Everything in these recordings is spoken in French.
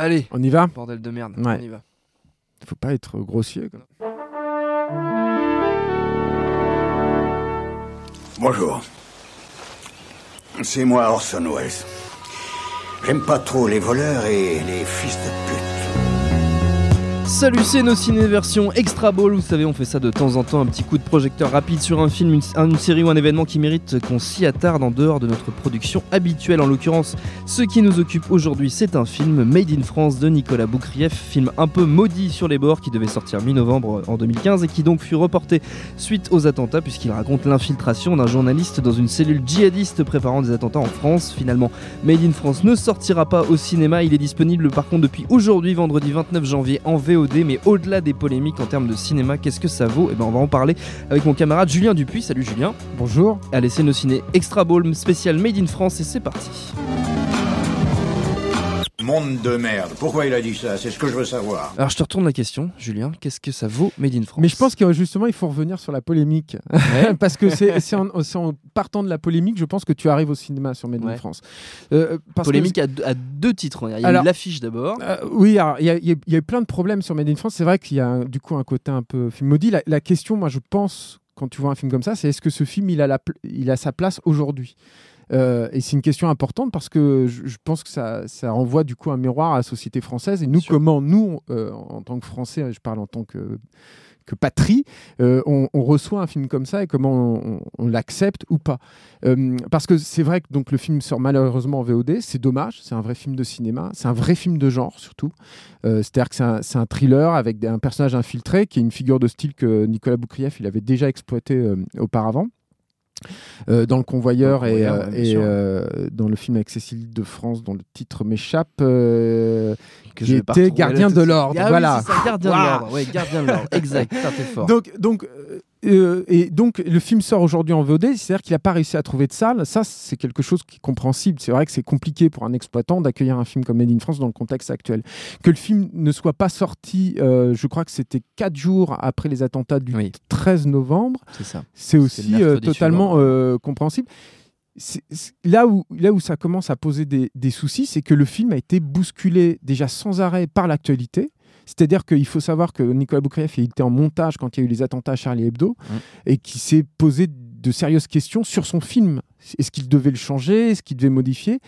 Allez, On y va bordel de merde, Ouais. on y va. Faut pas être grossier. quoi. Bonjour. C'est moi Orson Welles. J'aime pas trop les voleurs et les fils de pute. Salut, c'est nos ciné version Extra Ball. Vous savez, on fait ça de temps en temps, un petit coup de projecteur rapide sur un film, une, série ou un événement qui mérite qu'on s'y attarde en dehors de notre production habituelle. En l'occurrence, ce qui nous occupe aujourd'hui, c'est un film Made in France de Nicolas Boukrieff, film un peu maudit sur les bords qui devait sortir mi-novembre en 2015 et qui donc fut reporté suite aux attentats puisqu'il raconte l'infiltration d'un journaliste dans une cellule djihadiste préparant des attentats en France. Finalement, Made in France ne sortira pas au cinéma, il est disponible par contre depuis aujourd'hui, vendredi 29 janvier en VOD, mais au-delà des polémiques en termes de cinéma, qu'est-ce que ça vaut? Eh ben on va en parler avec mon camarade Julien Dupuis. Salut Julien. Bonjour. Allez, c'est nos ciné Extra Ball spécial Made in France et c'est parti. Monde de merde. Pourquoi il a dit ça? C'est ce que je veux savoir. Alors je te retourne la question, Julien, qu'est-ce que ça vaut Made in France? Mais je pense que justement, il faut revenir sur la polémique. Ouais. Parce que c'est en, partant de la polémique, je pense que tu arrives au cinéma sur Made in Ouais. France. Euh, parce que- polémique à, deux- à deux titres. Il y a l'affiche d'abord. Euh, oui, il y, a- y y eu plein de problèmes sur Made in France. C'est vrai qu'il y a un- du coup un côté un peu film maudit. La, la question, moi, je pense, quand tu vois un film comme ça, c'est est-ce que ce film, il a, la il a sa place aujourd'hui? Euh, et c'est une question importante parce que je, je pense que ça, ça renvoie du coup un miroir à la société française. Et nous, comment nous, euh, en tant que Français, je parle en tant que, que patrie, euh, on, on reçoit un film comme ça et comment on, on- on l'accepte ou pas. Parce que c'est vrai que donc, le film sort malheureusement en VOD, c'est dommage, c'est un vrai film de cinéma, c'est un vrai film de genre surtout. C'est-à-dire que c'est un, thriller avec un personnage infiltré qui est une figure de style que Nicolas Boukrieff il avait déjà exploité auparavant. Euh, dans le convoyeur Dans le et, Convoyeur, euh, ouais, bien et, euh, dans le film avec Cécile de France dont le titre m'échappe euh, que qui était gardien de l'ordre, Ah oui, voilà. c'est ça, gardien de l'ordre. Ouais, gardien de l'ordre. Exact. T'es fort. Donc, donc, euh, et donc, le film sort aujourd'hui en VOD, c'est-à-dire qu'il n'a pas réussi à trouver de salle. Ça, c'est quelque chose qui est compréhensible. C'est vrai que c'est compliqué pour un exploitant d'accueillir un film comme Made in France dans le contexte actuel. Que le film ne soit pas sorti, euh, je crois que c'était quatre jours après les attentats du Oui. 13 novembre, c'est ça. c'est le aussi euh, totalement compréhensible. Là, où, là où ça commence à poser des, des soucis, c'est que le film a été bousculé déjà sans arrêt par l'actualité. C'est-à-dire qu'il faut savoir que Nicolas Boukrieff il était en montage quand il y a eu les attentats à Charlie Hebdo et qui s'est posé de sérieuses questions sur son film. Est-ce qu'il devait le changer? Est-ce qu'il devait modifier?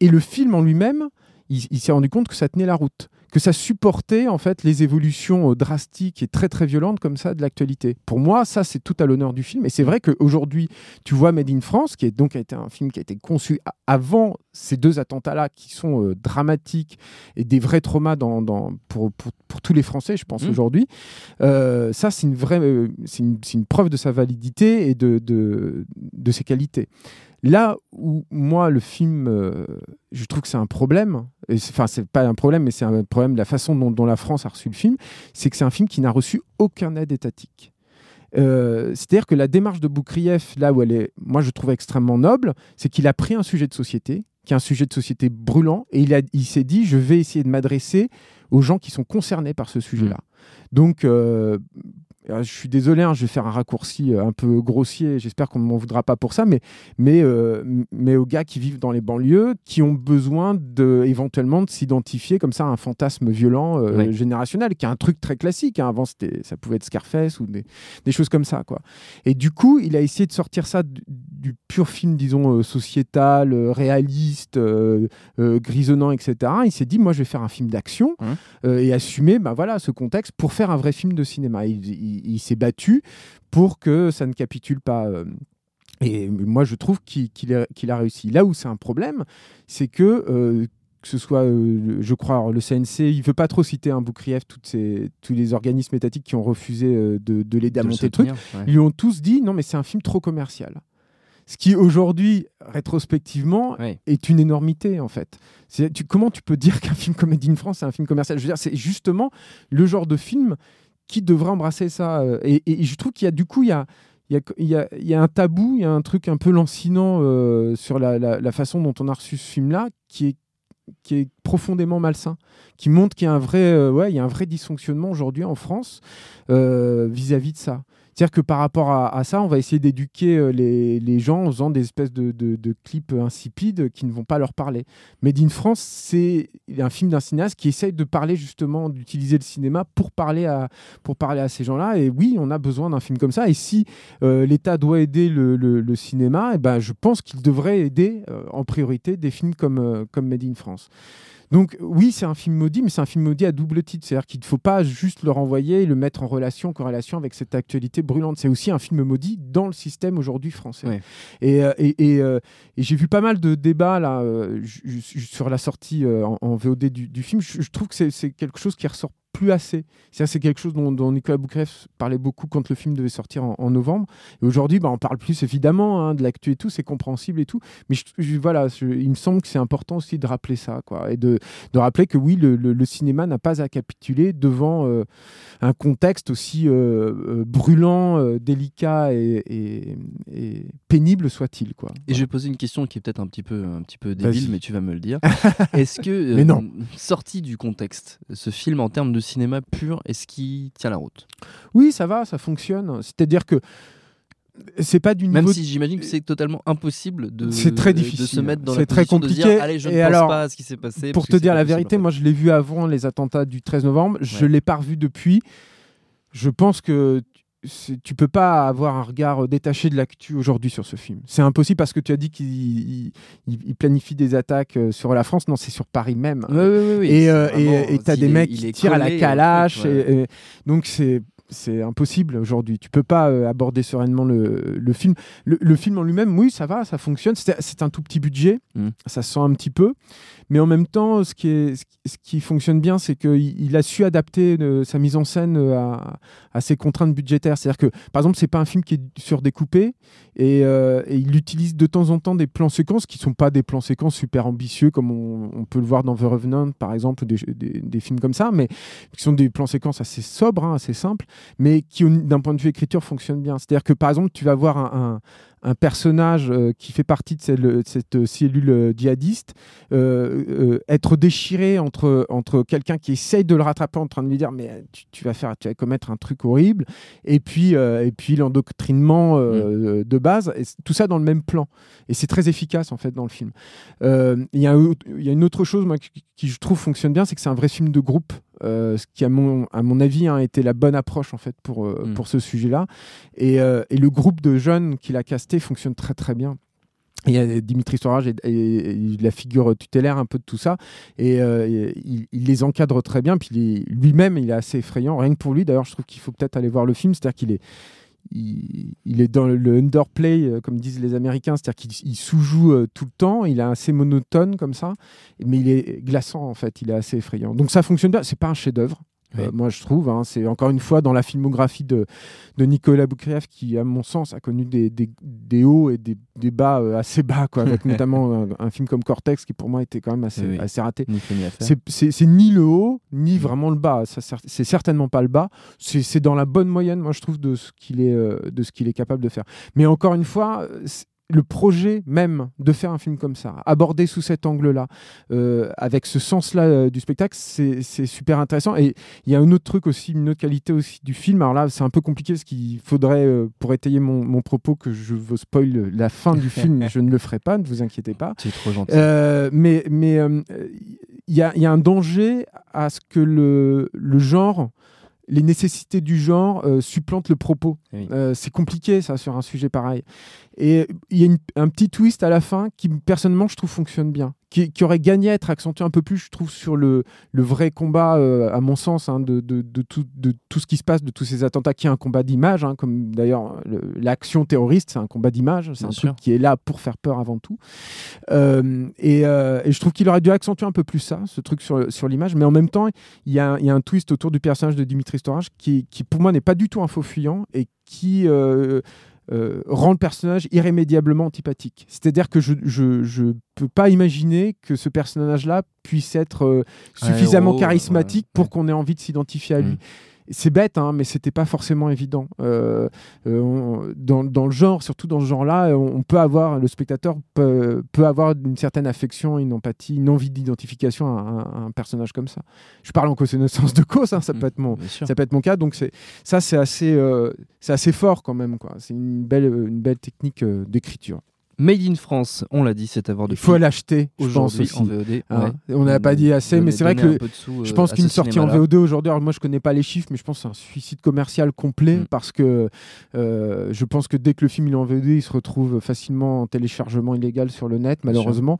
Et le film en lui-même, il, il s'est rendu compte que ça tenait la route, que ça supportait en fait les évolutions euh, drastiques et très très violentes comme ça de l'actualité. Pour moi, ça c'est tout à l'honneur du film. Et c'est vrai qu'aujourd'hui, tu vois Made in France, qui est donc a été un film qui a été conçu avant ces deux attentats-là, qui sont euh, dramatiques et des vrais traumas dans, dans- pour, pour, pour tous les Français, je pense Mhm. aujourd'hui. Euh, ça, c'est une vraie, c'est une, preuve de sa validité et de, de, de ses qualités. Là où moi le film, euh, je trouve que c'est un problème. Enfin, c'est pas un problème, mais c'est un problème de la façon dont, dont la France a reçu le film. C'est que c'est un film qui n'a reçu aucun aide étatique. Euh, C'est-à-dire que la démarche de Boukrieff, là où elle est, moi je trouve extrêmement noble, c'est qu'il a pris un sujet de société, qui est un sujet de société brûlant, et il, a- il s'est dit, je vais essayer de m'adresser aux gens qui sont concernés par ce sujet-là. Donc, euh, je suis désolé, hein, je vais faire un raccourci euh, un peu grossier, j'espère qu'on ne m'en voudra pas pour ça, mais, mais, euh, mais aux gars qui vivent dans les banlieues, qui ont besoin de, éventuellement de s'identifier comme ça à un fantasme violent euh, Oui. générationnel, qui est un truc très classique. hein. Avant, ça pouvait être Scarface ou des, des choses comme ça. Quoi. Et du coup, il a essayé de sortir ça du, du pur film, disons, euh, sociétal, euh, réaliste, euh, euh, grisonnant, etc. Il s'est dit, moi, je vais faire un film d'action euh, et assumer bah, voilà, ce contexte pour faire un vrai film de cinéma. Il, il- il s'est battu pour que ça ne capitule pas. euh, et moi, je trouve qu'il a, réussi. Là où c'est un problème, c'est que, euh, que ce soit, euh, je crois, alors, le CNC, il veut pas trop citer un Boukrieff, toutes ces, tous les organismes étatiques qui ont refusé euh, de, de l'aider à monter le truc. ouais. Ils lui ont tous dit non, mais c'est un film trop commercial. Ce qui aujourd'hui, rétrospectivement, est une énormité en fait. Tu, comment tu peux dire qu'un film comme Made in France c'est un film commercial? Je veux dire, c'est justement le genre de film qui devrait embrasser ça. euh, Et, je trouve qu'il y a du coup, il y a, il y, a, il y, a, un tabou, il y a un truc un peu lancinant euh, sur la, façon dont on a reçu ce film-là qui est qui est profondément malsain, qui montre qu'il y a un vrai, euh, ouais, il y a un vrai dysfonctionnement aujourd'hui en France vis-à-vis de ça. C'est-à-dire que par rapport à, ça, on va essayer d'éduquer les, les, gens en faisant des espèces de, clips insipides qui ne vont pas leur parler. Made in France, c'est un film d'un cinéaste qui essaye de parler justement, d'utiliser le cinéma pour parler à, pour parler à ces gens-là. Et oui, on a besoin d'un film comme ça. Et si l'État doit aider le, cinéma, et eh ben, je pense qu'il devrait aider en priorité des films comme, comme Made in France. Donc oui, c'est un film maudit, mais c'est un film maudit à double titre. C'est-à-dire qu'il ne faut pas juste le renvoyer et le mettre en relation, en corrélation avec cette actualité brûlante. C'est aussi un film maudit dans le système aujourd'hui français. Euh, euh, et, j'ai vu pas mal de débats là, euh, sur la sortie en, VOD du, du film. Je, je trouve que c'est quelque chose qui ressort plus assez. C'est quelque chose dont, Nicolas Boukref parlait beaucoup quand le film devait sortir en, novembre. Et aujourd'hui, bah, on parle plus évidemment hein, de l'actu et tout, c'est compréhensible et tout. Mais voilà, il me semble que c'est important aussi de rappeler ça, quoi, et de, de rappeler que oui, le, le, cinéma n'a pas à capituler devant euh, un contexte aussi euh, euh, brûlant, délicat et, et, pénible soit-il, quoi. Et je vais poser une question qui est peut-être un petit peu un petit peu débile, mais tu vas me le dire. Est-ce que mais non. sorti du contexte, ce film en termes de cinéma pur, est-ce qu'il tient la route? Oui, ça va, ça fonctionne. C'est-à-dire que c'est pas du Même si j'imagine que c'est totalement impossible de, c'est très difficile. de se mettre dans la très compliqué. de dire allez je ne pense pas à ce qui s'est passé. Pour te dire la vérité, moi je l'ai vu avant les attentats du 13 novembre, je l'ai pas revu depuis. Je pense que tu peux pas avoir un regard détaché de l'actu aujourd'hui sur ce film. C'est impossible parce que tu as dit qu'il planifie des attaques euh, sur la France. Non, c'est sur Paris même. et tu as des mecs qui tirent à la calache. donc c'est c'est impossible aujourd'hui. Tu peux pas euh, aborder sereinement le, le film. Le, film en lui-même, oui, ça va, ça fonctionne. C'est un tout petit budget, mm. ça se sent un petit peu. Mais en même temps, ce qui, fonctionne bien, c'est qu'il il a su adapter euh, sa mise en scène euh, à, ses contraintes budgétaires. C'est-à-dire que, par exemple, c'est pas un film qui est surdécoupé et, et, il utilise de temps en temps des plans séquences qui sont pas des plans séquences super ambitieux comme on, peut le voir dans The Revenant, par exemple, des, des, films comme ça, mais qui sont des plans séquences assez sobres, hein, assez simples mais qui, d'un point de vue écriture, fonctionne bien. C'est-à-dire que, par exemple, tu vas voir un, personnage euh, qui fait partie de cette, euh, cellule euh, djihadiste être déchiré entre, entre quelqu'un qui essaye de le rattraper en train de lui dire mais tu, vas faire tu vas commettre un truc horrible et puis et puis l'endoctrinement mm. de base et tout ça dans le même plan et c'est très efficace en fait dans le film il y, a, y a une autre chose moi, qui, je trouve fonctionne bien c'est que c'est un vrai film de groupe ce qui à mon, à mon avis a hein, été la bonne approche en fait pour, mm. pour ce sujet là et, et, le groupe de jeunes qu'il a casté fonctionne très très bien. A Dimitri Storage et, la figure tutélaire un peu de tout ça. Et, euh, il, les encadre très bien. Puis lui-même il est assez effrayant. Rien que pour lui d'ailleurs je trouve qu'il faut peut-être aller voir le film. C'est-à-dire qu'il est il, est dans le underplay, euh, comme disent les Américains, c'est-à-dire qu'il sous-joue euh, tout le temps, il est assez monotone comme ça, mais il est glaçant en fait, il est assez effrayant. Donc ça fonctionne bien, c'est pas un chef-d'œuvre, euh, moi, je trouve, hein, c'est encore une fois dans la filmographie de, de Nicolas Boukrieff qui, à mon sens, a connu des, des, hauts et des, des bas euh, assez bas, quoi, avec notamment un, film comme Cortex qui, pour moi, était quand même assez, assez raté. C'est ni le haut, ni mm. vraiment le bas. C'est certainement pas le bas. C'est dans la bonne moyenne, moi, je trouve, de ce qu'il est, euh, de ce qu'il est capable de faire. Mais encore une fois, le projet même de faire un film comme ça, abordé sous cet angle-là, euh, avec ce sens-là euh, du spectacle, c'est super intéressant. Et il y a un autre truc aussi, une autre qualité aussi du film. Alors là, c'est un peu compliqué parce qu'il faudrait, euh, pour étayer mon, propos, que je veux spoil la fin du film. je ne le ferai pas, ne vous inquiétez pas. C'est trop gentil. mais mais il y a, y, a, un danger à ce que le, le genre les nécessités du genre supplantent le propos. c'est compliqué ça sur un sujet pareil. Et il y a un petit twist à la fin qui, personnellement, je trouve fonctionne bien. Qui, aurait gagné à être accentué un peu plus, je trouve, sur le, le vrai combat, euh, à mon sens, hein, de, de, de, tout, de tout ce qui se passe, de tous ces attentats, qui est un combat d'image, hein, comme d'ailleurs l'action terroriste, c'est un combat d'image, c'est un truc qui est là pour faire peur avant tout. Euh, et, euh, et, je trouve qu'il aurait dû accentuer un peu plus ça, ce truc sur, sur l'image, mais en même temps, il y, a, il y a un twist autour du personnage de Dimitri Storage qui, qui pour moi, n'est pas du tout un faux fuyant et qui euh, rend le personnage irrémédiablement antipathique. C'est-à-dire que je ne peux pas imaginer que ce personnage-là puisse être euh, suffisamment charismatique pour qu'on ait envie de s'identifier à lui. Mm. C'est bête, hein, mais c'était pas forcément évident. Euh, euh, dans, dans, le genre, surtout dans ce genre-là, on peut avoir, le spectateur peut, peut, avoir une certaine affection, une empathie, une envie d'identification à, un personnage comme ça. Je parle en connaissance de cause, hein, ça, peut être mon, ça peut être mon cas, donc ça c'est assez, euh, c'est assez fort quand même. C'est une belle, une belle technique d'écriture. Made in France, on l'a dit, c'est avoir de. Il faut l'acheter, je pense aussi. En VOD. Hein, on n'a pas dit assez, mais c'est vrai que je pense euh, qu'une sortie en VOD aujourd'hui, alors moi je connais pas les chiffres, mais je pense que c'est un suicide commercial complet mm. parce que euh, je pense que dès que le film est en VOD, il se retrouve facilement en téléchargement illégal sur le net, malheureusement.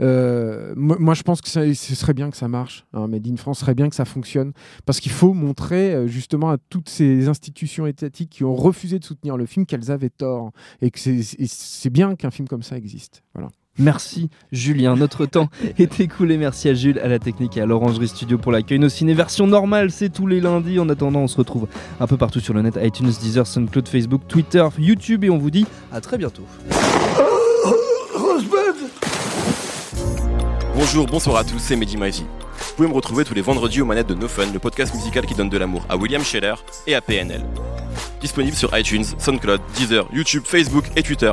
Euh, moi, je pense que ce serait bien que ça marche. Hein, Made in France serait bien que ça fonctionne parce qu'il faut montrer justement à toutes ces institutions étatiques qui ont refusé de soutenir le film qu'elles avaient tort et que c'est bien qu'un film comme ça existe. Voilà. Merci Julien, notre temps est écoulé. Merci à Jules, à la technique et à l'Orangerie Studio pour l'accueil. Nos ciné version normale, c'est tous les lundis. En attendant, on se retrouve un peu partout sur le net iTunes, Deezer, SoundCloud, Facebook, Twitter, YouTube et on vous dit à très bientôt. Bonjour, bonsoir à tous, c'est Mehdi Maizy. Vous pouvez me retrouver tous les vendredis aux manettes de No Fun, le podcast musical qui donne de l'amour à William Scheller et à PNL. Disponible sur iTunes, SoundCloud, Deezer, YouTube, Facebook et Twitter.